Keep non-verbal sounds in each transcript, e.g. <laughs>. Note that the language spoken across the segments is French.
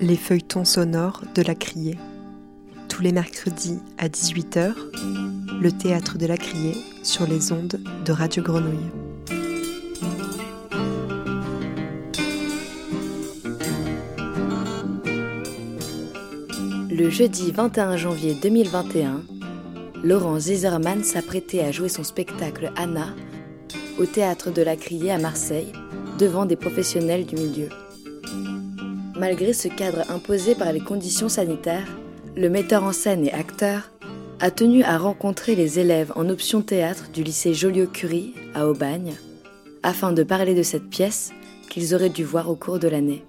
les feuilletons sonores de la Criée. Tous les mercredis à 18h, le théâtre de la Criée sur les ondes de Radio Grenouille. Le jeudi 21 janvier 2021, Laurent Zizerman s'apprêtait à jouer son spectacle Anna au théâtre de la Criée à Marseille devant des professionnels du milieu. Malgré ce cadre imposé par les conditions sanitaires, le metteur en scène et acteur a tenu à rencontrer les élèves en option théâtre du lycée Joliot-Curie à Aubagne afin de parler de cette pièce qu'ils auraient dû voir au cours de l'année.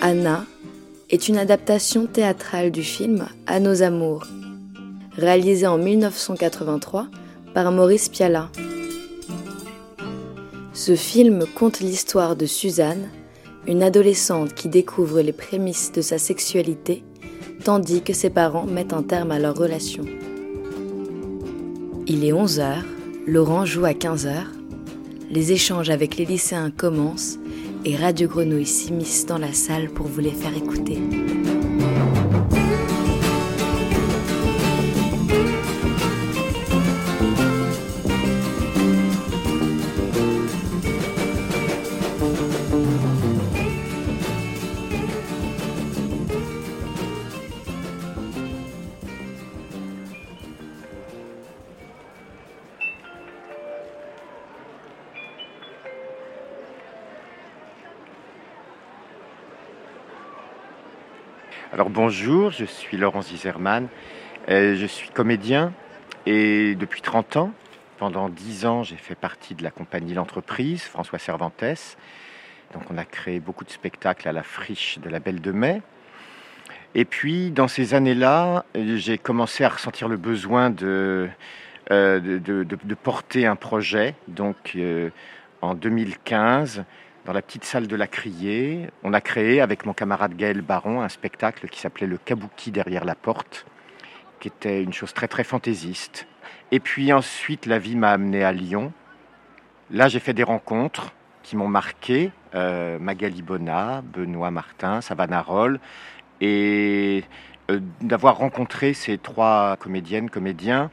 Anna est une adaptation théâtrale du film À nos amours, réalisé en 1983 par Maurice Pialat. Ce film conte l'histoire de Suzanne, une adolescente qui découvre les prémices de sa sexualité, tandis que ses parents mettent un terme à leur relation. Il est 11h, Laurent joue à 15h, les échanges avec les lycéens commencent et Radio Grenouille s'immisce dans la salle pour vous les faire écouter. Alors bonjour, je suis Laurent Zizerman, euh, je suis comédien et depuis 30 ans, pendant 10 ans, j'ai fait partie de la compagnie L'entreprise, François Cervantes. Donc on a créé beaucoup de spectacles à la friche de la Belle de Mai. Et puis dans ces années-là, j'ai commencé à ressentir le besoin de, euh, de, porter un projet. Donc euh, en 2015, dans la petite salle de la Criée, on a créé avec mon camarade Gaël Baron un spectacle qui s'appelait Le Kabuki derrière la porte, qui était une chose très très fantaisiste. Et puis ensuite, la vie m'a amené à Lyon. Là, j'ai fait des rencontres qui m'ont marqué. Euh, Magali Bona, Benoît Martin, Savannah. Et euh, d'avoir rencontré ces trois comédiennes, comédiens,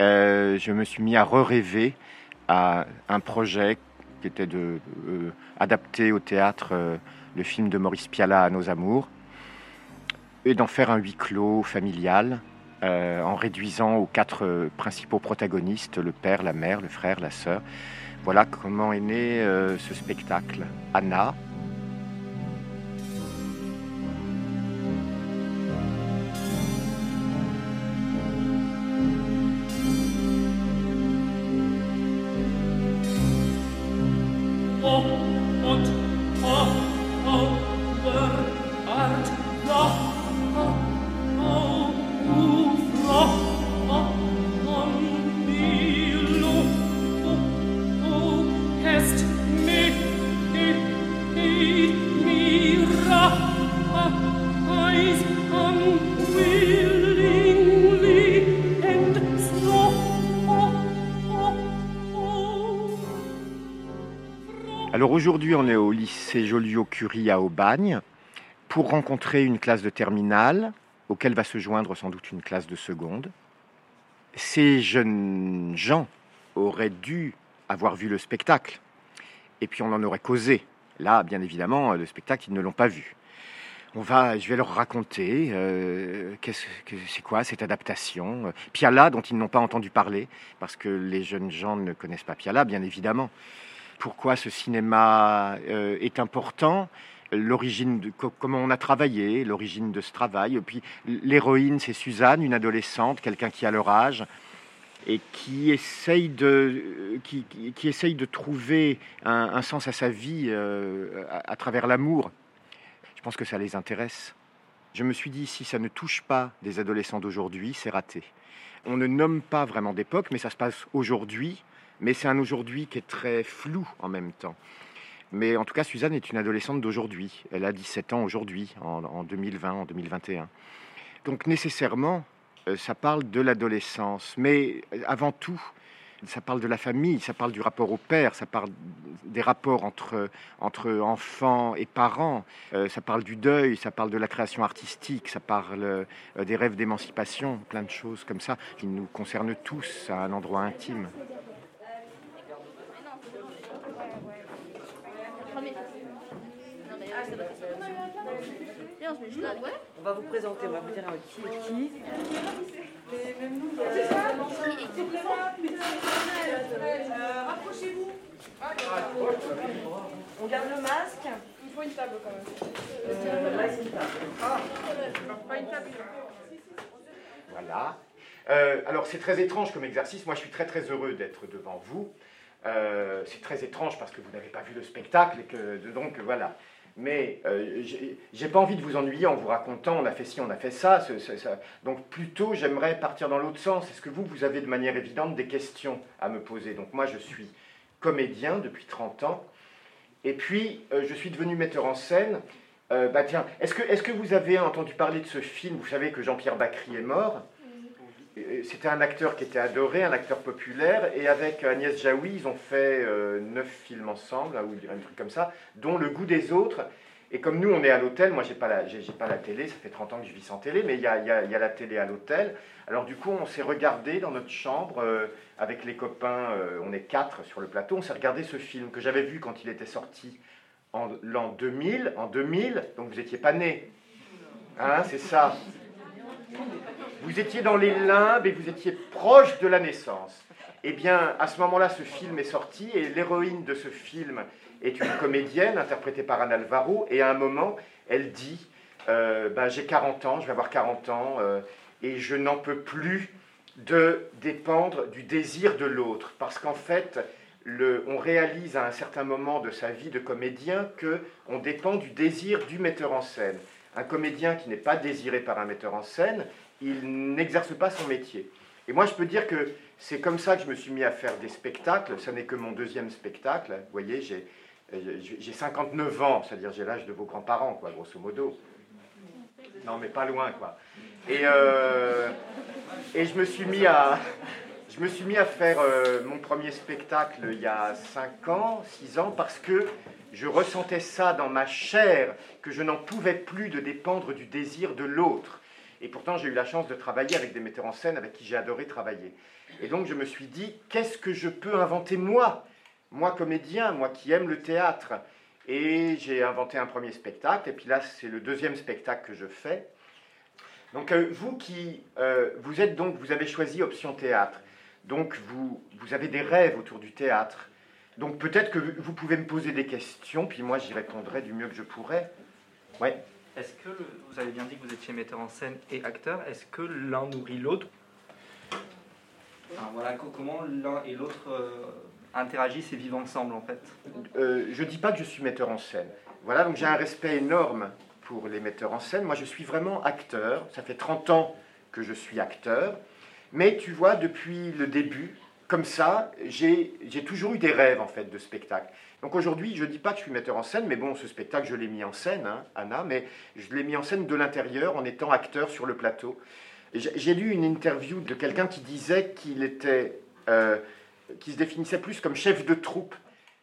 euh, je me suis mis à re-rêver à un projet qui était de euh, au théâtre euh, le film de Maurice Pialat à nos amours et d'en faire un huis clos familial euh, en réduisant aux quatre principaux protagonistes le père, la mère, le frère, la sœur. Voilà comment est né ce spectacle. Anna, on est au lycée Joliot-Curie à Aubagne pour rencontrer une classe de terminale auquel va se joindre sans doute une classe de seconde. Ces jeunes gens auraient dû avoir vu le spectacle et puis on en aurait causé. Là, bien évidemment, le spectacle, ils ne l'ont pas vu. On va, je vais leur raconter euh, qu'est-ce que c'est quoi cette adaptation. Euh, Piala, dont ils n'ont pas entendu parler, parce que les jeunes gens ne connaissent pas Piala, bien évidemment pourquoi ce cinéma euh, est important, l'origine de co- comment on a travaillé, l'origine de ce travail. Et puis l'héroïne, c'est Suzanne, une adolescente, quelqu'un qui a leur âge et qui essaye de, qui, essaye de trouver un, un sens à sa vie euh, à, à travers l'amour. Je pense que ça les intéresse. Je me suis dit, si ça ne touche pas des adolescents d'aujourd'hui, c'est raté. On ne nomme pas vraiment d'époque, mais ça se passe aujourd'hui mais c'est un aujourd'hui qui est très flou en même temps. Mais en tout cas, Suzanne est une adolescente d'aujourd'hui. Elle a 17 ans aujourd'hui, en, en 2020, en 2021. Donc nécessairement, euh, ça parle de l'adolescence. Mais avant tout, ça parle de la famille, ça parle du rapport au père, ça parle des rapports entre, entre enfants et parents, euh, ça parle du deuil, ça parle de la création artistique, ça parle euh, des rêves d'émancipation, plein de choses comme ça qui nous concernent tous à un endroit intime. On va vous présenter, on va vous dire qui est qui. Rapprochez-vous. On garde le masque. Il faut une table quand même. Euh, là, c'est une table. Pas une table. Voilà. Euh, alors c'est très étrange comme exercice. Moi je suis très très heureux d'être devant vous. Euh, c'est très étrange parce que vous n'avez pas vu le spectacle et que donc voilà. Mais euh, j'ai- pas envie de vous ennuyer en vous racontant on a fait ci, on a fait ça. ça. Donc plutôt j'aimerais partir dans l'autre sens. Est-ce que vous, vous avez de manière évidente des questions à me poser? Donc moi je suis comédien depuis 30 ans. Et puis euh, je suis devenu metteur en scène. Euh, bah tiens, est-ce que, est-ce que vous avez entendu parler de ce film? Vous savez que Jean-Pierre Bacry est mort. C'était un acteur qui était adoré, un acteur populaire, et avec Agnès Jaoui, ils ont fait euh, neuf films ensemble, ou un truc comme ça, dont Le goût des autres. Et comme nous, on est à l'hôtel, moi, j'ai pas la, j'ai pas la télé, ça fait 30 ans que je vis sans télé, mais il y a, y y a la télé à l'hôtel. Alors du coup, on s'est regardé dans notre chambre euh, avec les copains, euh, on est quatre sur le plateau, on s'est regardé ce film que j'avais vu quand il était sorti en l'an 2000, en 2000, donc vous étiez pas né. Hein, c'est ça. Vous étiez dans les limbes et vous étiez proche de la naissance. Eh bien, à ce moment-là, ce film est sorti et l'héroïne de ce film est une comédienne interprétée par Anne Alvaro. Et à un moment, elle dit euh, ben, J'ai 40 ans, je vais avoir 40 ans, euh, et je n'en peux plus de dépendre du désir de l'autre. Parce qu'en fait, on réalise à un certain moment de sa vie de comédien que on dépend du désir du metteur en scène. Un comédien qui n'est pas désiré par un metteur en scène, il n'exerce pas son métier. Et moi, je peux dire que c'est comme ça que je me suis mis à faire des spectacles. Ce n'est que mon deuxième spectacle. Vous voyez, j'ai 59 ans, c'est-à-dire j'ai l'âge de vos grands-parents, quoi, grosso modo. Non, mais pas loin, quoi. Et, euh, et je me suis mis à, je me suis mis à faire euh, mon premier spectacle il y a 5 ans, 6 ans, parce que je ressentais ça dans ma chair, que je n'en pouvais plus de dépendre du désir de l'autre. Et pourtant, j'ai eu la chance de travailler avec des metteurs en scène avec qui j'ai adoré travailler. Et donc, je me suis dit, qu'est-ce que je peux inventer moi? Moi, comédien, moi qui aime le théâtre. Et j'ai inventé un premier spectacle, et puis là, c'est le deuxième spectacle que je fais. Donc, euh, vous qui, euh, vous êtes donc, vous avez choisi option théâtre. Donc, vous, vous avez des rêves autour du théâtre. Donc, peut-être que vous pouvez me poser des questions, puis moi, j'y répondrai du mieux que je pourrai. Ouais. Est-ce que, le- vous avez bien dit que vous étiez metteur en scène et acteur, est-ce que l'un nourrit l'autre? Voilà, co- comment l'un et l'autre euh, interagissent et vivent ensemble en fait? Euh, je dis pas que je suis metteur en scène. Voilà, donc j'ai un respect énorme pour les metteurs en scène. Moi, je suis vraiment acteur. Ça fait 30 ans que je suis acteur. Mais tu vois, depuis le début, comme ça, j'ai j'ai toujours eu des rêves, en fait, de spectacle. Donc aujourd'hui, je dis pas que je suis metteur en scène, mais bon, ce spectacle, je l'ai mis en scène, hein, Anna, mais je l'ai mis en scène de l'intérieur en étant acteur sur le plateau. J'ai lu une interview de quelqu'un qui disait qu'il était, euh, qui se définissait plus comme chef de troupe.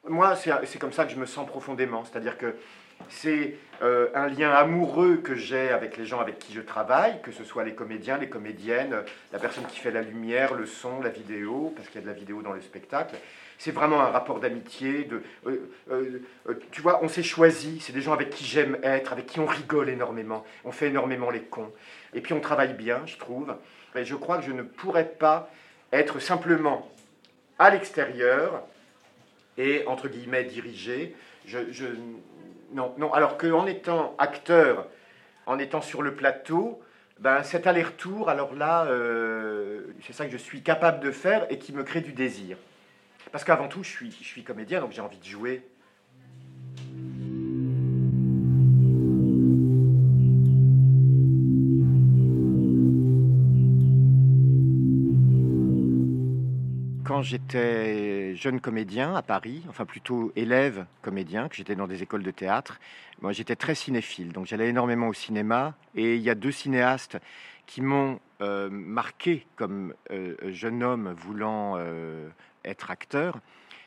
Moi, c'est comme ça que je me sens profondément. C'est-à-dire que c'est euh, un lien amoureux que j'ai avec les gens avec qui je travaille, que ce soit les comédiens, les comédiennes, la personne qui fait la lumière, le son, la vidéo, parce qu'il y a de la vidéo dans le spectacle. C'est vraiment un rapport d'amitié. Euh, euh, euh, tu vois, on s'est choisi. C'est des gens avec qui j'aime être, avec qui on rigole énormément. On fait énormément les cons. Et puis on travaille bien, je trouve. Et je crois que je ne pourrais pas être simplement à l'extérieur et entre guillemets dirigé. Non, non. Alors qu'en étant acteur, en étant sur le plateau, ben cet aller-retour, alors là, c'est ça que je suis capable de faire et qui me crée du désir. Parce qu'avant tout, je suis, comédien, donc j'ai envie de jouer. Quand j'étais jeune comédien à Paris, enfin plutôt élève comédien, que j'étais dans des écoles de théâtre, moi j'étais très cinéphile, donc j'allais énormément au cinéma. Et il y a deux cinéastes qui m'ont euh, marqué comme euh, jeune homme voulant euh, être acteur,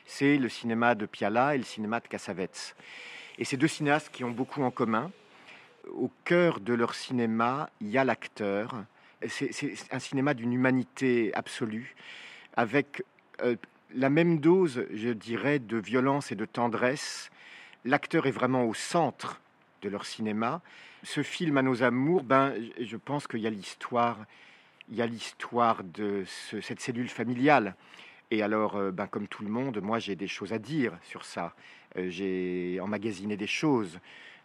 c'est le cinéma de Piala et le cinéma de Cassavetes. Et ces deux cinéastes qui ont beaucoup en commun, au cœur de leur cinéma, il y a l'acteur. C'est un cinéma d'une humanité absolue, avec euh, la même dose, je dirais, de violence et de tendresse. L'acteur est vraiment au centre de leur cinéma. Ce film, À nos amours, ben, je pense qu'il y a l'histoire, il y a l'histoire de cette cellule familiale. Et alors, euh, ben, comme tout le monde, moi j'ai des choses à dire sur ça. Euh, j'ai emmagasiné des choses.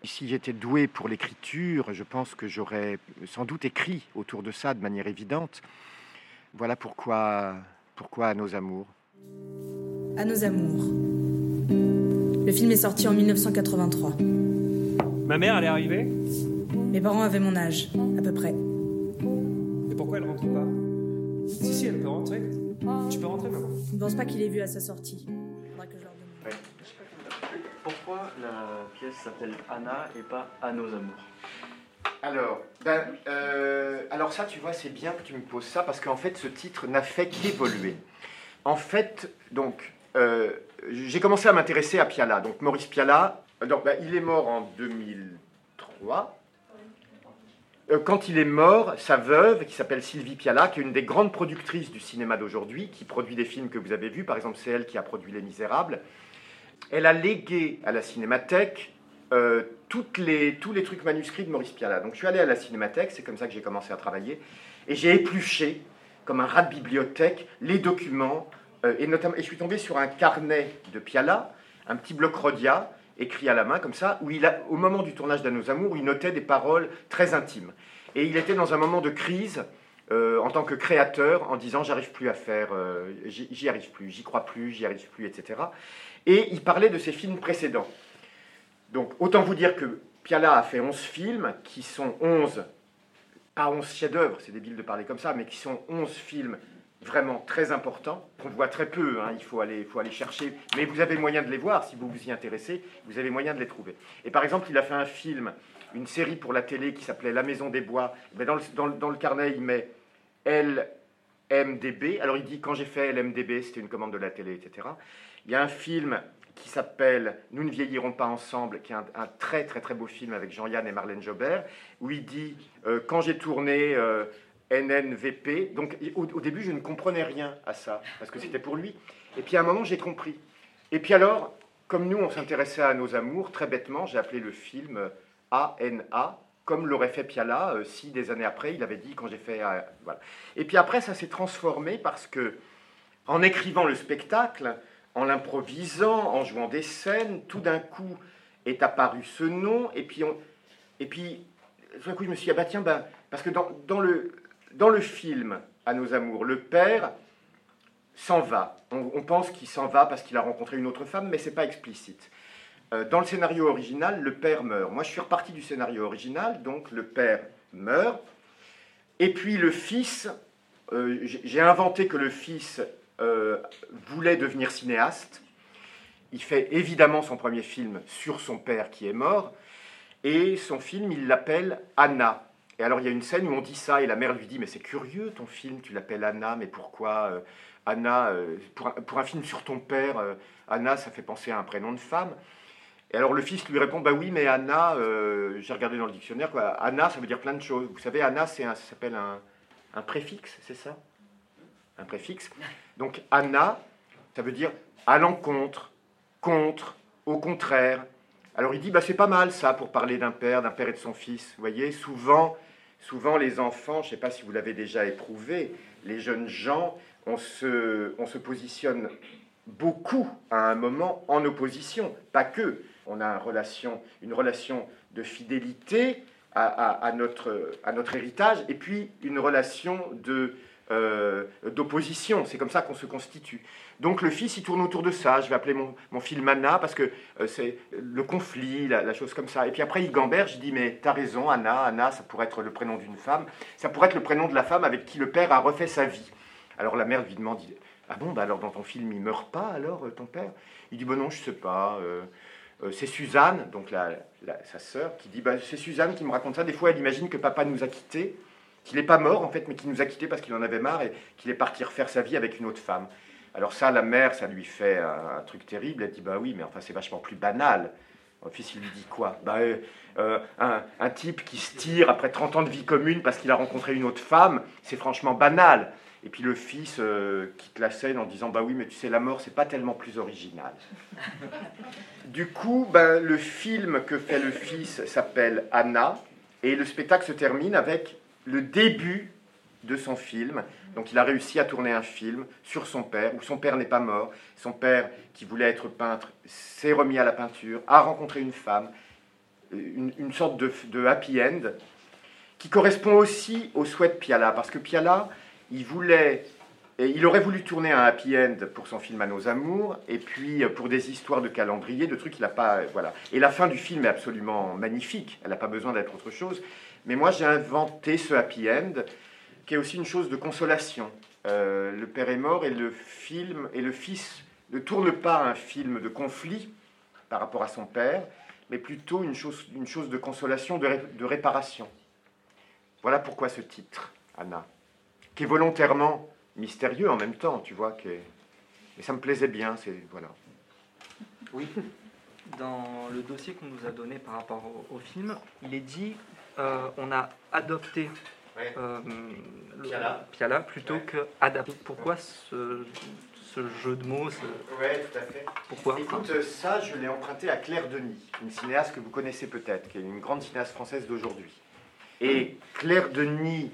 Si j'étais doué pour l'écriture, je pense que j'aurais sans doute écrit autour de ça de manière évidente. Voilà pourquoi, pourquoi à nos amours. À nos amours. Le film est sorti en 1983. Ma mère, elle est arrivée? Mes parents avaient mon âge, à peu près. Et pourquoi elle rentre pas? Si, si, elle peut rentrer. Tu peux rentrer, maman. Je ne pense pas qu'il ait vu à sa sortie. Faudra que je leur demande. Pourquoi la pièce s'appelle Anna et pas À nos amours Alors, ben, euh, alors ça, tu vois, c'est bien que tu me poses ça parce qu'en fait, ce titre n'a fait qu'évoluer. En fait, donc, euh, j'ai commencé à m'intéresser à Piala. Donc, Maurice Piala, donc, ben, il est mort en 2003. Euh, quand il est mort, sa veuve, qui s'appelle Sylvie Piala, qui est une des grandes productrices du cinéma d'aujourd'hui, qui produit des films que vous avez vus, par exemple, c'est elle qui a produit Les Misérables, elle a légué à la Cinémathèque euh, les, tous les trucs manuscrits de Maurice Piala. Donc je suis allé à la Cinémathèque, c'est comme ça que j'ai commencé à travailler, et j'ai épluché, comme un rat de bibliothèque, les documents, euh, et, notamment, et je suis tombé sur un carnet de Piala, un petit bloc Rodia, écrit à la main comme ça, où il a, au moment du tournage d'À nos amours, il notait des paroles très intimes. Et il était dans un moment de crise euh, en tant que créateur, en disant j'arrive plus à faire, euh, j'y arrive plus, j'y crois plus, j'y arrive plus, etc. Et il parlait de ses films précédents. Donc autant vous dire que Piala a fait 11 films, qui sont 11, pas 11 chefs-d'œuvre, c'est débile de parler comme ça, mais qui sont 11 films vraiment très importants, qu'on voit très peu, hein, il faut aller, faut aller chercher, mais vous avez moyen de les voir, si vous vous y intéressez, vous avez moyen de les trouver. Et par exemple, il a fait un film, une série pour la télé qui s'appelait La Maison des Bois, dans, le, dans le- dans carnet, il met LMDB, alors il dit quand j'ai fait LMDB, c'était une commande de la télé, etc. Il y a un film qui s'appelle Nous ne vieillirons pas ensemble, qui est un, un très très très beau film avec Jean-Yann et Marlène Jobert, où il dit euh, quand j'ai tourné euh, NNVP, donc au, début je ne comprenais rien à ça, parce que c'était pour lui. Et puis à un moment j'ai compris. Et puis alors, comme nous on s'intéressait à nos amours, très bêtement, j'ai appelé le film euh, ANA, comme l'aurait fait Piala, euh, si des années après il avait dit quand j'ai fait... euh, voilà. Et puis après ça s'est transformé parce que en écrivant le spectacle, en l'improvisant, en jouant des scènes, tout d'un coup est apparu ce nom, et puis, et puis tout d'un coup je me suis dit, ah bah tiens, ben, parce que dans, dans le, dans le film À nos amours, le père s'en va. On, pense qu'il s'en va parce qu'il a rencontré une autre femme, mais c'est pas explicite. Euh, dans le scénario original, le père meurt. Moi, je suis reparti du scénario original, donc le père meurt. Et puis le fils, euh, j'ai j'ai inventé que le fils euh, voulait devenir cinéaste. Il fait évidemment son premier film sur son père qui est mort. Et son film, il l'appelle Anna. Et alors, il y a une scène où on dit ça, et la mère lui dit Mais c'est curieux ton film, tu l'appelles Anna, mais pourquoi euh, Anna euh, pour, un, pour un film sur ton père, euh, Anna, ça fait penser à un prénom de femme. Et alors, le fils lui répond Bah oui, mais Anna, j'ai regardé dans le dictionnaire. Anna, ça veut dire plein de choses. Vous savez, Anna, c'est ça s'appelle un, un préfixe, c'est ça? Un préfixe. Donc, Anna, ça veut dire à l'encontre, contre, au contraire. Alors il dit, bah, c'est pas mal ça pour parler d'un père, d'un père et de son fils. Vous voyez, souvent, souvent les enfants, je ne sais pas si vous l'avez déjà éprouvé, les jeunes gens, on se, on se positionne beaucoup à un moment en opposition, pas que. On a une relation, de fidélité à notre, à notre héritage et puis une relation de, euh, d'opposition. C'est comme ça qu'on se constitue. Donc le fils, il tourne autour de ça. Je vais appeler mon, mon film Anna parce que euh, c'est le conflit, la, chose comme ça. Et puis après, il gamberge, je dis, mais t'as raison, Anna, Anna, ça pourrait être le prénom d'une femme. Ça pourrait être le prénom de la femme avec qui le père a refait sa vie. Alors la mère lui demande, ah bon, bah alors dans ton film, il meurt pas alors, euh, ton père? Il dit, bon non, je sais pas. c'est Suzanne, donc la- sa sœur, qui dit, bah, c'est Suzanne qui me raconte ça. Des fois, elle imagine que papa nous a quittés, qu'il n'est pas mort en fait, mais qu'il nous a quittés parce qu'il en avait marre et qu'il est parti refaire sa vie avec une autre femme. Alors ça, la mère, ça lui fait un, un truc terrible. Elle dit, bah oui, mais enfin, c'est vachement plus banal. Mon fils, il lui dit quoi? Bah, euh, euh, un, un type qui se tire après 30 ans de vie commune parce qu'il a rencontré une autre femme, c'est franchement banal. Et puis le fils euh, quitte la scène en disant Bah oui, mais tu sais, la mort, c'est pas tellement plus original. <laughs> du coup, ben, le film que fait le fils s'appelle Anna, et le spectacle se termine avec le début de son film. Donc il a réussi à tourner un film sur son père, où son père n'est pas mort. Son père, qui voulait être peintre, s'est remis à la peinture, a rencontré une femme, une, une sorte de, happy end, qui correspond aussi au souhait de Piala, parce que Piala, il voulait, et il aurait voulu tourner un happy end pour son film À nos amours, et puis euh, pour des histoires de calendrier, de trucs qu'il n'a pas, voilà. Et la fin du film est absolument magnifique. Elle n'a pas besoin d'être autre chose. Mais moi, j'ai inventé ce happy end, qui est aussi une chose de consolation. Euh, le père est mort et le film et le fils ne tourne pas un film de conflit par rapport à son père, mais plutôt une chose, une chose de consolation, de, de réparation. Voilà pourquoi ce titre, Anna, qui est volontairement mystérieux en même temps, tu vois, qui et ça me plaisait bien, c'est voilà. Oui. Dans le dossier qu'on nous a donné par rapport au film, il est dit euh, on a adopté euh, le- Piala. Piala plutôt Ouais. que adapté. Pourquoi ce, ce jeu de mots ce- Oui, tout à fait. Pourquoi Écoute, euh, ça, je l'ai emprunté à Claire Denis, une cinéaste que vous connaissez peut-être, qui est une grande cinéaste française d'aujourd'hui. Et Claire Denis,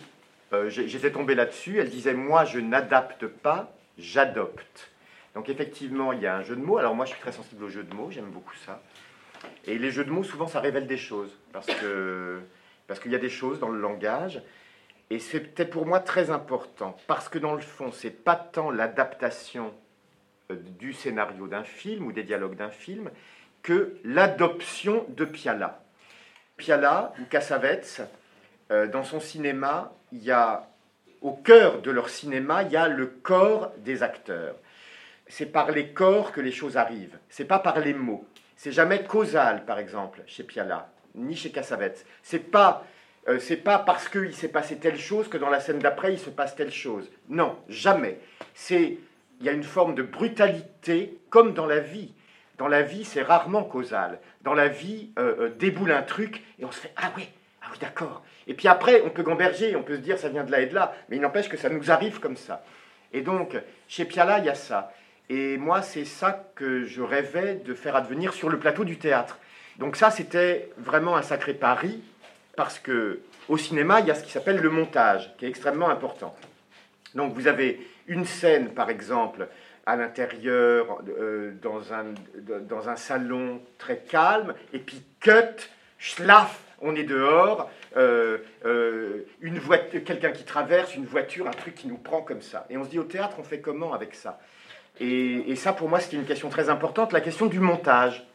euh, j'étais tombé là-dessus, elle disait Moi, je n'adapte pas, j'adopte. Donc, effectivement, il y a un jeu de mots. Alors, moi, je suis très sensible aux jeux de mots, j'aime beaucoup ça. Et les jeux de mots, souvent, ça révèle des choses, parce que parce qu'il y a des choses dans le langage. Et c'était pour moi très important, parce que dans le fond, c'est pas tant l'adaptation euh, du scénario d'un film ou des dialogues d'un film que l'adoption de Piala. Piala ou Cassavetes, euh, dans son cinéma, il y a au cœur de leur cinéma, il y a le corps des acteurs. C'est par les corps que les choses arrivent. C'est pas par les mots. C'est jamais causal, par exemple, chez Piala, ni chez Cassavetes. C'est pas euh, c'est pas parce qu'il s'est passé telle chose que dans la scène d'après il se passe telle chose. Non, jamais. C'est il y a une forme de brutalité comme dans la vie. Dans la vie, c'est rarement causal. Dans la vie, euh, euh, déboule un truc et on se fait ah oui, ah oui d'accord. Et puis après, on peut gamberger, on peut se dire ça vient de là et de là, mais il n'empêche que ça nous arrive comme ça. Et donc, chez Piala, il y a ça. Et moi, c'est ça que je rêvais de faire advenir sur le plateau du théâtre. Donc ça, c'était vraiment un sacré pari, parce que au cinéma, il y a ce qui s'appelle le montage, qui est extrêmement important. Donc vous avez une scène, par exemple, à l'intérieur, euh, dans, un, dans un salon très calme, et puis cut, schlaf, on est dehors, euh, euh, quelqu'un qui traverse, une voiture, un truc qui nous prend comme ça. Et on se dit au théâtre, on fait comment avec ça? Et, et ça, pour moi, c'était une question très importante, la question du montage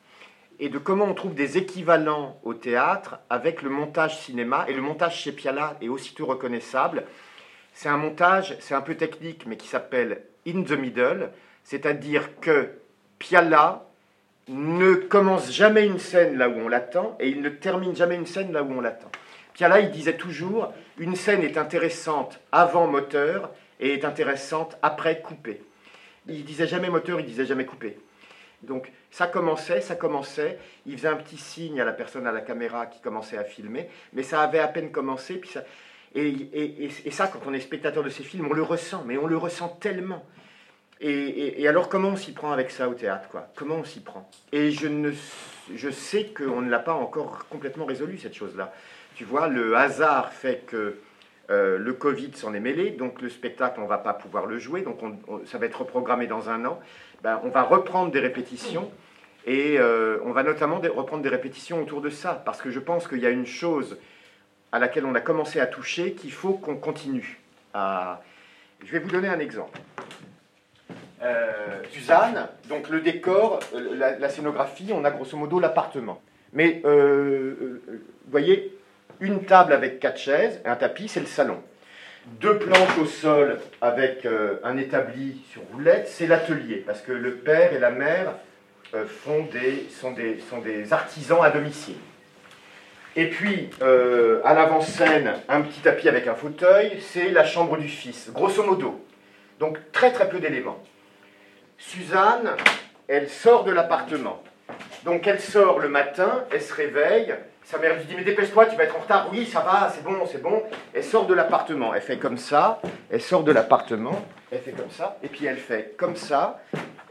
et de comment on trouve des équivalents au théâtre avec le montage cinéma. Et le montage chez Piala est aussitôt reconnaissable. C'est un montage, c'est un peu technique, mais qui s'appelle In the Middle, c'est-à-dire que Piala ne commence jamais une scène là où on l'attend et il ne termine jamais une scène là où on l'attend. Piala, il disait toujours, une scène est intéressante avant moteur et est intéressante après coupé. Il disait jamais moteur, il disait jamais coupé. Donc ça commençait, ça commençait, il faisait un petit signe à la personne à la caméra qui commençait à filmer, mais ça avait à peine commencé, puis ça, et, ça, quand on est spectateur de ces films, on le ressent, mais on le ressent tellement. Et, et alors comment on s'y prend avec ça au théâtre, quoi? Comment on s'y prend? Et je, ne, je sais qu'on ne l'a pas encore complètement résolu, cette chose-là. Tu vois, le hasard fait que euh, le Covid s'en est mêlé, donc le spectacle, on ne va pas pouvoir le jouer, donc on, ça va être reprogrammé dans un an. Ben, on va reprendre des répétitions et euh, on va notamment reprendre des répétitions autour de ça, parce que je pense qu'il y a une chose à laquelle on a commencé à toucher qu'il faut qu'on continue. À... Je vais vous donner un exemple. Euh, Suzanne, donc le décor, la, la, scénographie, on a grosso modo l'appartement. Mais vous voyez, une table avec quatre chaises, un tapis, c'est le salon. Deux planches au sol avec euh, un établi sur roulette, c'est l'atelier, parce que le père et la mère euh, font des, sont, des, sont des artisans à domicile. Et puis, euh, à l'avant-scène, un petit tapis avec un fauteuil, c'est la chambre du fils, grosso modo. Donc très très peu d'éléments. Suzanne, elle sort de l'appartement. Donc elle sort le matin, elle se réveille, sa mère lui dit mais dépêche-toi, tu vas être en retard. Oui, ça va, c'est bon, c'est bon. Elle sort de l'appartement, elle fait comme ça, elle sort de l'appartement, elle fait comme ça, et puis elle fait comme ça,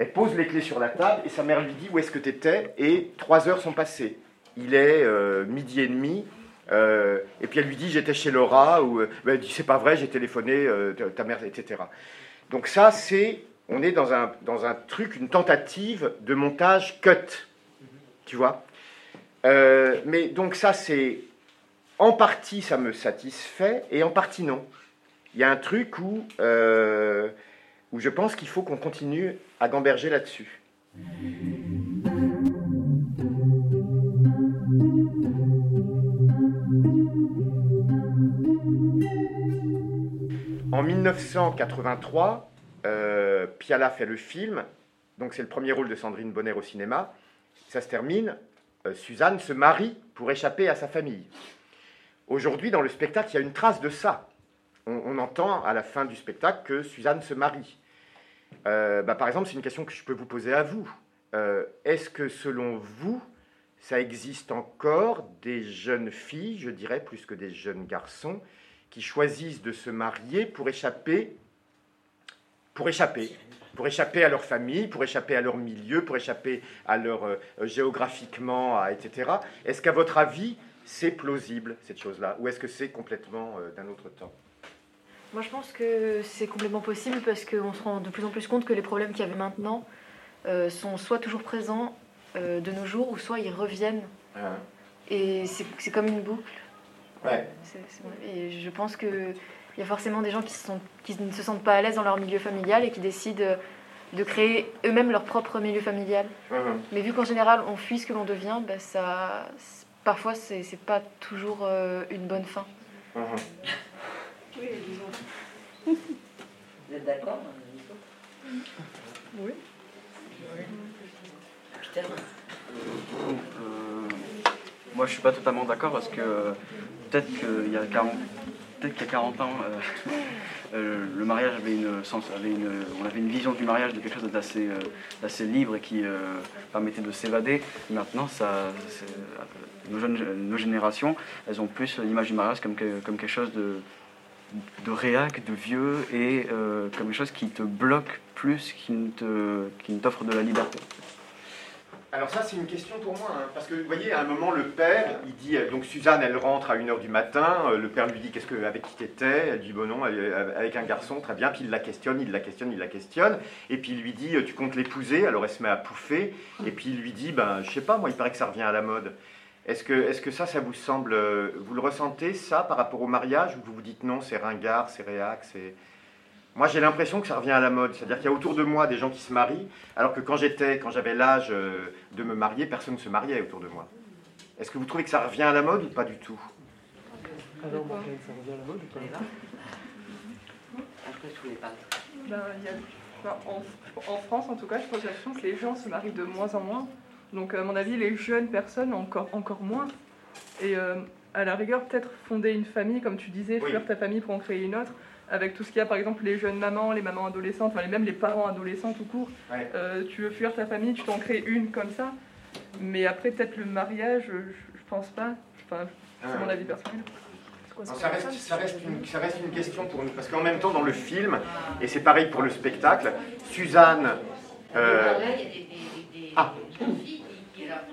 elle pose les clés sur la table, et sa mère lui dit où est-ce que tu étais, et trois heures sont passées. Il est euh, midi et demi, euh, et puis elle lui dit j'étais chez Laura, ou euh, ben, elle dit c'est pas vrai, j'ai téléphoné, ta mère, etc. Donc ça, c'est, on est dans un, dans un truc, une tentative de montage cut, tu vois? Euh, mais donc ça, c'est, en partie, ça me satisfait, et en partie non. Il y a un truc où, euh, où je pense qu'il faut qu'on continue à gamberger là-dessus. En 1983, euh, Piala fait le film, donc c'est le premier rôle de Sandrine Bonner au cinéma. Ça se termine, Suzanne se marie pour échapper à sa famille. Aujourd'hui, dans le spectacle, il y a une trace de ça. On, on entend à la fin du spectacle que Suzanne se marie. Euh, bah, par exemple, c'est une question que je peux vous poser à vous. Euh, Est-ce que selon vous, ça existe encore des jeunes filles, je dirais plus que des jeunes garçons, qui choisissent de se marier pour échapper, pour échapper, pour échapper à leur famille, pour échapper à leur milieu, pour échapper à leur euh, géographiquement, à- etc. Est-ce qu'à votre avis, c'est plausible cette chose-là, ou est-ce que c'est complètement euh, d'un autre temps? Moi, je pense que c'est complètement possible parce qu'on se rend de plus en plus compte que les problèmes qu'il y avait maintenant euh, sont soit toujours présents de nos jours, ou soit ils reviennent. Hein Et c'est comme une boucle. Ouais. Et je pense qu'il y a forcément des gens qui, se sont- qui ne se sentent pas à l'aise dans leur milieu familial et qui décident euh, de créer eux-mêmes leur propre milieu familial. Mhm. Mais vu qu'en général, on fuit ce que l'on devient, bah, ça, parfois, c'est pas toujours euh, une bonne fin. Mhm. Oui, disons. Vous êtes d'accord Oui. Peter? Euh, moi, je suis pas totalement d'accord parce que euh, peut-être qu'il y a 40, peut-être qu'il y a 40 ans, euh, euh, le mariage avait une, on avait une vision du mariage de quelque chose d'assez, euh, libre et qui permettait de s'évader. Maintenant, nos, générations, ont plus l'image du mariage comme, que- comme quelque chose de, réac, de vieux et comme quelque chose qui te bloque plus qu'il ne t'offre de la liberté. Alors ça, c'est une question pour moi, hein, parce que vous voyez, à un moment, le père, il dit, euh, donc Suzanne, elle rentre à 1h du matin, euh, le père lui dit, qu'est-ce que, avec qui t'étais? Elle dit, bon non, est avec un garçon, très bien, puis il la questionne, il la questionne, il la questionne, et puis il lui dit, euh, tu comptes l'épouser? Alors elle se met à pouffer, et puis il lui dit, ben, je sais pas, moi, il paraît que ça revient à la mode. Est-ce que, est-ce que ça, ça vous semble, euh, vous le ressentez, ça, par rapport au mariage, ou vous vous dites, non, c'est ringard, c'est réac, c'est... Moi, j'ai l'impression que ça revient à la mode. C'est-à-dire qu'il y a autour de moi des gens qui se marient, alors que quand j'étais, quand j'avais l'âge euh, de me marier, personne ne se mariait autour de moi. Est-ce que vous trouvez que ça revient à la mode ou pas du tout? Alors, Marlène, ça revient à la mode ou pas Après, pas. Ben, y a- enfin, en, en France, en tout cas, je l'impression que les gens se marient de moins en moins. Donc, à mon avis, les jeunes personnes encore, encore moins. Et euh, à la rigueur, peut-être fonder une famille, comme tu disais, Oui. fuir ta famille pour en créer une autre, avec tout ce qu'il y a, par exemple, les jeunes mamans, les mamans adolescentes, enfin, les- même les parents adolescents tout court. Ouais. Euh, tu veux fuir ta famille, tu t'en crées une comme ça. Mais après, peut-être le mariage, je, je pense pas. Enfin, c'est Ah. mon avis personnel. Quoi, Non, ça, reste, ça reste une, ça reste une question pour nous. Parce qu'en même temps, dans le film, et c'est pareil pour le spectacle, Suzanne. euh, Alors là, il y a des, des, des, des Ah. jeunes filles qui, qui, alors,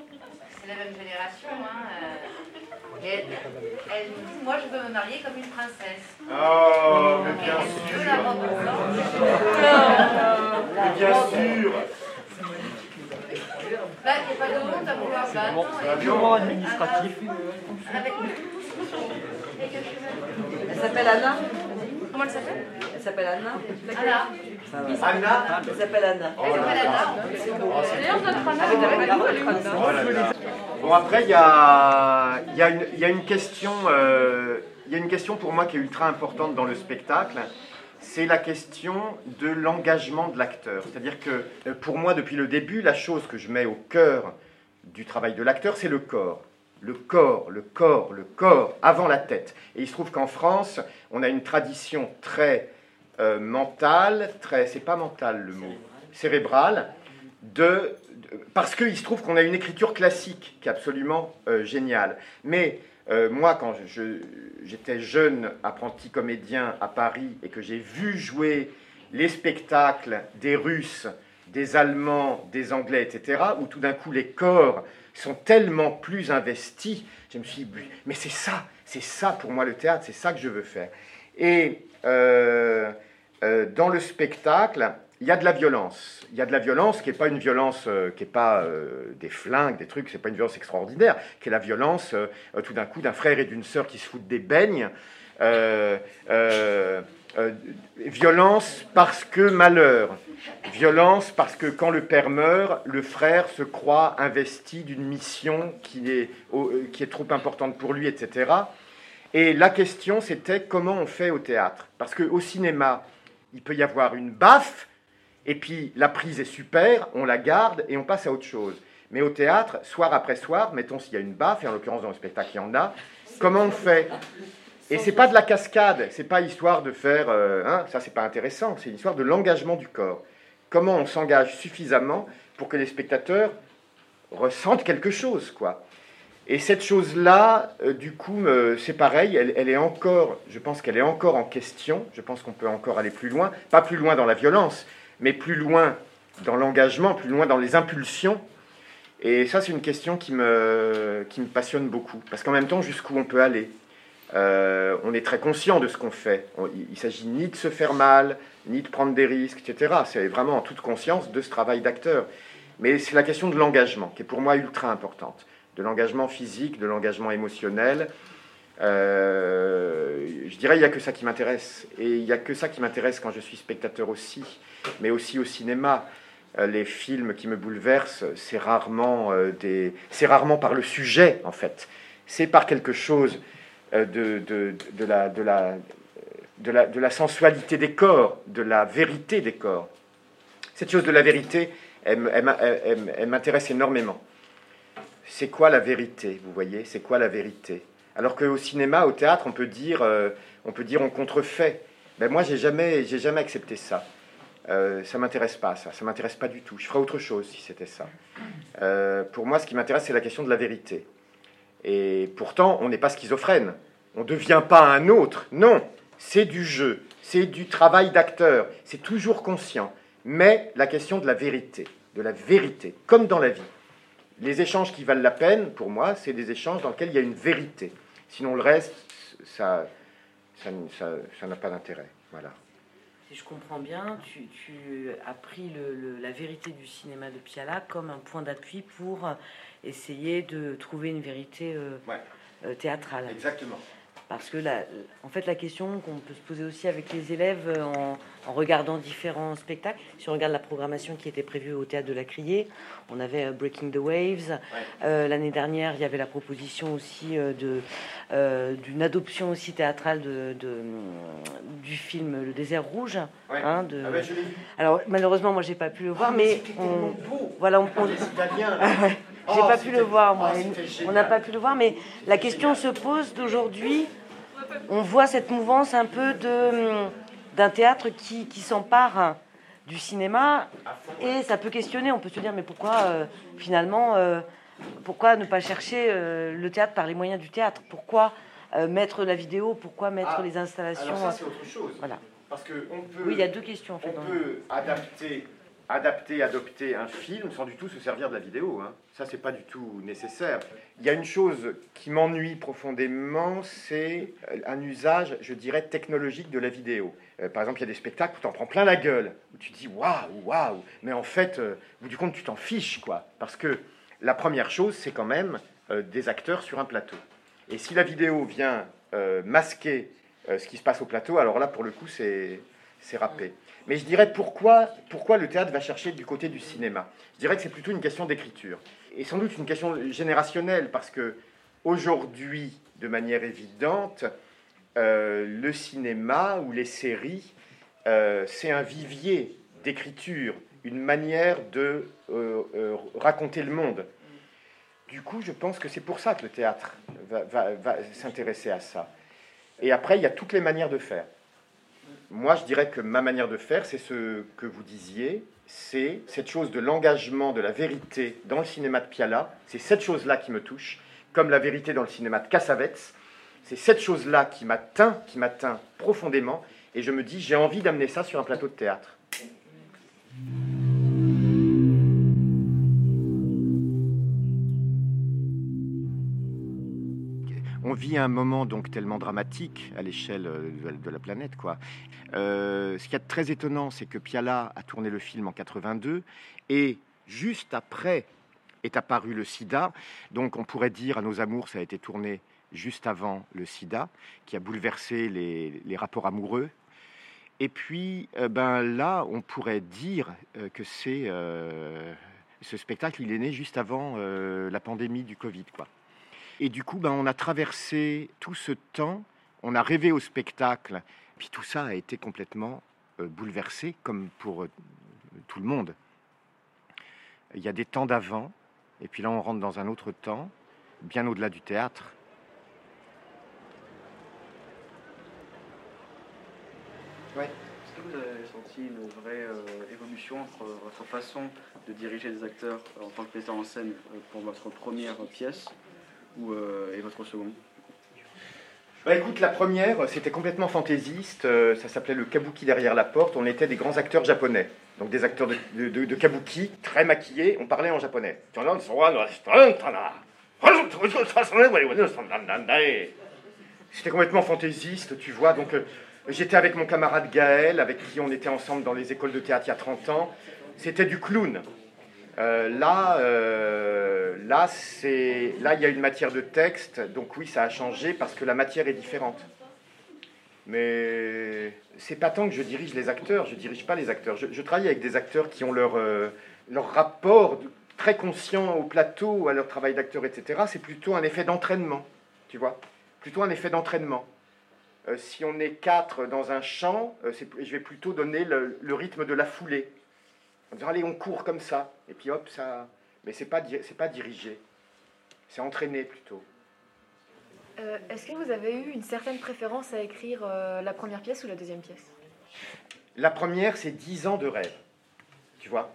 c'est la même génération, hein, euh, me disent, moi je veux me marier comme une princesse. Oh, mais bien Je veux sûr la robe blanche. Mais bien sûr Bah, il n'y a pas de honte à vouloir. C'est un et- purement administratif. Avec. Elle s'appelle Anna Comment elle s'appelle? Elle s'appelle Anna Anna. Anna Elle s'appelle Anna. Oh là là. D'ailleurs, notre Anna, elle la- est Bon après il y a, il y, a une- il y a une question, euh, il y a une question pour moi qui est ultra importante dans le spectacle. C'est la question de l'engagement de l'acteur. C'est-à-dire que euh, pour moi depuis le début, la chose que je mets au cœur du travail de l'acteur, c'est le corps. Le corps, le corps, le corps, avant la tête. Et il se trouve qu'en France, on a une tradition très euh, mentale, très, c'est pas mental le mot, cérébrale de, parce qu'il se trouve qu'on a une écriture classique qui est absolument euh, géniale. Mais euh, moi, quand j'étais jeune apprenti comédien à Paris et que j'ai vu jouer les spectacles des Russes, des Allemands, des Anglais, etc., où tout d'un coup les corps sont tellement plus investis, je me suis dit, mais c'est ça, c'est ça pour moi le théâtre, c'est ça que je veux faire. Et euh, dans le spectacle, il y a de la violence. Il y a de la violence qui n'est pas une violence, euh, qui n'est pas euh, des flingues, des trucs, c'est pas une violence extraordinaire, qui est la violence euh, tout d'un coup d'un frère et d'une sœur qui se foutent des beignes. violence parce que malheur. Violence parce que quand le père meurt, le frère se croit investi d'une mission qui est, qui est trop importante pour lui, etc. Et la question, c'était comment on fait au théâtre? Parce qu'au cinéma, il peut y avoir une baffe, et puis la prise est super, on la garde et on passe à autre chose. Mais au théâtre, soir après soir, mettons s'il y a une baffe, et en l'occurrence dans le spectacle il y en a, comment on fait? Et c'est pas de la cascade, c'est pas histoire de faire, euh, hein, ça c'est pas intéressant, c'est une histoire de l'engagement du corps. Comment on s'engage suffisamment pour que les spectateurs ressentent quelque chose, quoi. Et cette chose-là, euh, du coup, c'est pareil, elle, elle, est encore, je pense qu'elle est encore en question, je pense qu'on peut encore aller plus loin, pas plus loin dans la violence, mais plus loin dans l'engagement, plus loin dans les impulsions. Et ça, c'est une question qui me, qui me passionne beaucoup. Parce qu'en même temps, jusqu'où on peut aller? Euh, On est très conscient de ce qu'on fait. il ne s'agit ni de se faire mal, ni de prendre des risques, etc. C'est vraiment en toute conscience de ce travail d'acteur. Mais c'est la question de l'engagement qui est pour moi ultra importante. De l'engagement physique, de l'engagement émotionnel. Euh, je dirais, il n'y a que ça qui m'intéresse. Et il n'y a que ça qui m'intéresse quand je suis spectateur aussi mais aussi au cinéma. Euh, les films qui me bouleversent, c'est rarement, euh, c'est rarement par le sujet, en fait. C'est par quelque chose de, la, sensualité des corps, de la vérité des corps. Cette chose de la vérité, elle, m'intéresse énormément. C'est quoi la vérité, vous voyez? C'est quoi la vérité? Alors qu'au cinéma, au théâtre, on peut dire, on peut dire on contrefait. Ben moi, j'ai jamais, j'ai jamais accepté ça. Euh, ça m'intéresse pas, ça. Ça m'intéresse pas du tout. Je ferais autre chose si c'était ça. Euh, pour moi, ce qui m'intéresse, c'est la question de la vérité. Et pourtant, on n'est pas schizophrène. On ne devient pas un autre. Non, c'est du jeu, c'est du travail d'acteur. C'est toujours conscient. Mais la question de la vérité, de la vérité, comme dans la vie. Les échanges qui valent la peine, pour moi, c'est des échanges dans lesquels il y a une vérité. Sinon, le reste, ça, ça, ça n'a pas d'intérêt. Voilà si je comprends bien, tu, as pris la vérité du cinéma de Piala comme un point d'appui pour essayer de trouver une vérité euh, euh, théâtrale. Exactement. Parce que la, en fait, la question qu'on peut se poser aussi avec les élèves euh, en, regardant différents spectacles, si on regarde la programmation qui était prévue au théâtre de la Criée, on avait euh, Breaking the Waves. Euh, l'année dernière, il y avait la proposition aussi de d'une adoption aussi théâtrale de, du film Le Désert Rouge. Hein, de... Ah Alors malheureusement, moi, j'ai pas pu le voir, ah, mais, on, voilà, on, on... <laughs> J'ai pas pu le voir, moi. on n'a pas pu le voir, mais la question se pose d'aujourd'hui. On voit cette mouvance un peu de d'un théâtre qui, qui s'empare du cinéma et ça peut questionner. On peut se dire, mais pourquoi euh, finalement, euh, pourquoi ne pas chercher euh, le théâtre par les moyens du théâtre? Pourquoi mettre la vidéo? Pourquoi mettre ah, les installations? Alors ça, c'est autre chose. Voilà. Parce que on peut, oui, il y a deux questions. En fait, on peut adapter adapter, adopter un film sans du tout se servir de la vidéo. Hein. Ça, c'est pas du tout nécessaire. Il y a une chose qui m'ennuie profondément, c'est un usage, je dirais, technologique de la vidéo. Euh, par exemple, il y a des spectacles où tu en prends plein la gueule, où tu dis waouh, waouh, mais en fait, euh, au bout du compte, tu t'en fiches, quoi. Parce que la première chose, c'est quand même euh, des acteurs sur un plateau. Et si la vidéo vient masquer ce qui se passe au plateau, alors là, pour le coup, c'est râpé. Mais je dirais pourquoi, le théâtre va chercher du côté du cinéma? Je dirais que c'est plutôt une question d'écriture. Et sans doute une question générationnelle, parce que aujourd'hui, de manière évidente, euh, le cinéma ou les séries, euh, c'est un vivier d'écriture, une manière de euh, raconter le monde. Du coup, je pense que c'est pour ça que le théâtre va s'intéresser à ça. Et après, il y a toutes les manières de faire moi, je dirais que ma manière de faire, c'est ce que vous disiez, c'est cette chose de l'engagement, de la vérité dans le cinéma de Piala. C'est cette chose-là qui me touche, comme la vérité dans le cinéma de Cassavetes. C'est cette chose-là qui m'atteint, qui m'atteint profondément. Et je me dis, j'ai envie d'amener ça sur un plateau de théâtre. Vit un moment donc tellement dramatique à l'échelle euh, de- la planète, quoi. Euh, ce qui est très étonnant, c'est que Piala a tourné le film en 82 et juste après est apparu le SIDA. Donc on pourrait dire à nos amours, ça a été tourné juste avant le SIDA, qui a bouleversé les, rapports amoureux. Et puis, euh, ben là, on pourrait dire euh, que c'est ce spectacle, il est né juste avant la pandémie du Covid, quoi. Et du coup, ben, on a traversé tout ce temps, on a rêvé au spectacle, puis tout ça a été complètement euh, bouleversé, comme pour euh, tout le monde. Il y a des temps d'avant, et puis là, on rentre dans un autre temps, bien au-delà du théâtre. Ouais. Est-ce que vous avez senti une vraie euh, évolution entre votre façon de diriger des acteurs en tant que metteur en scène pour votre première pièce? Ou, euh, et votre seconde Bah écoute, la première, c'était complètement fantaisiste. euh, ça s'appelait le kabuki derrière la porte. On était des grands acteurs japonais. Donc des acteurs de, de- kabuki, très maquillés. On parlait en japonais. C'était complètement fantaisiste, tu vois. Donc euh, j'étais avec mon camarade Gaël, avec qui on était ensemble dans les écoles de théâtre il y a 30 ans. C'était du clown. Euh, là, euh, là, c'est, là, il y a une matière de texte, donc oui, ça a changé parce que la matière est différente. Mais c'est pas tant que je dirige les acteurs, je dirige pas les acteurs. Je, travaille avec des acteurs qui ont leur, euh, leur rapport très conscient au plateau, à leur travail d'acteur, etc. C'est plutôt un effet d'entraînement, tu vois, plutôt un effet d'entraînement. Si on est quatre dans un champ, je vais plutôt donner le rythme de la foulée. En disant, allez, on court comme ça. Et puis hop, ça. Mais c'est pas, c'est pas dirigé. C'est entraîné plutôt. Euh, Est-ce que vous avez eu une certaine préférence à écrire euh, la première pièce ou la deuxième pièce? La première, c'est 10 ans de rêve. Tu vois?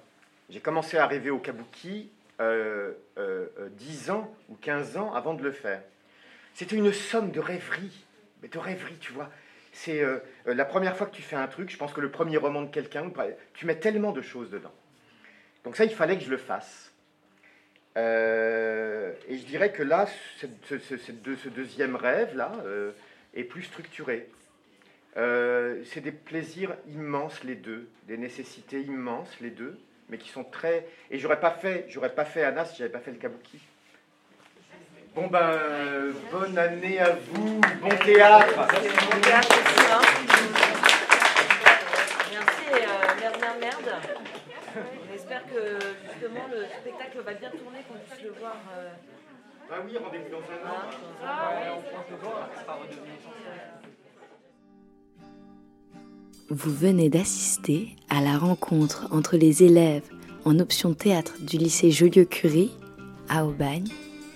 J'ai commencé à rêver au kabuki euh, euh, euh, 10 ans ou 15 ans avant de le faire. C'était une somme de rêverie. Mais de rêverie, tu vois. C'est euh, euh, la première fois que tu fais un truc, je pense que le premier roman de quelqu'un, tu mets tellement de choses dedans. Donc ça, il fallait que je le fasse. Euh, et je dirais que là, ce, ce- ce- ce deux- ce deuxième rêve-là est plus structuré. C'est des plaisirs immenses les deux, des nécessités immenses les deux, mais qui sont très. Et j'aurais pas fait, j'aurais pas fait Anna si j'avais pas fait le kabuki. Bon ben, euh, bonne année à vous, bon théâtre. Bon théâtre aussi, hein. Merci et euh, merde, merde, merde. On espère que justement le spectacle va bien tourner, qu'on puisse le voir. euh, Ah oui, rendez-vous dans un an. Ah, Vous venez d'assister à la rencontre entre les élèves en option théâtre du lycée Joliot-Curie à Aubagne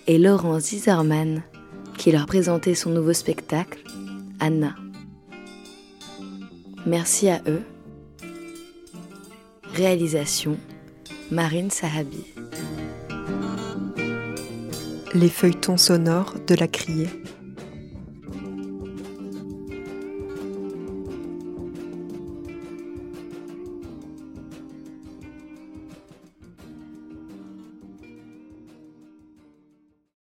et Laurent Zizerman qui leur présentait son nouveau spectacle, Anna. Merci à eux. Réalisation Marine Sahabi. Les feuilletons sonores de la criée.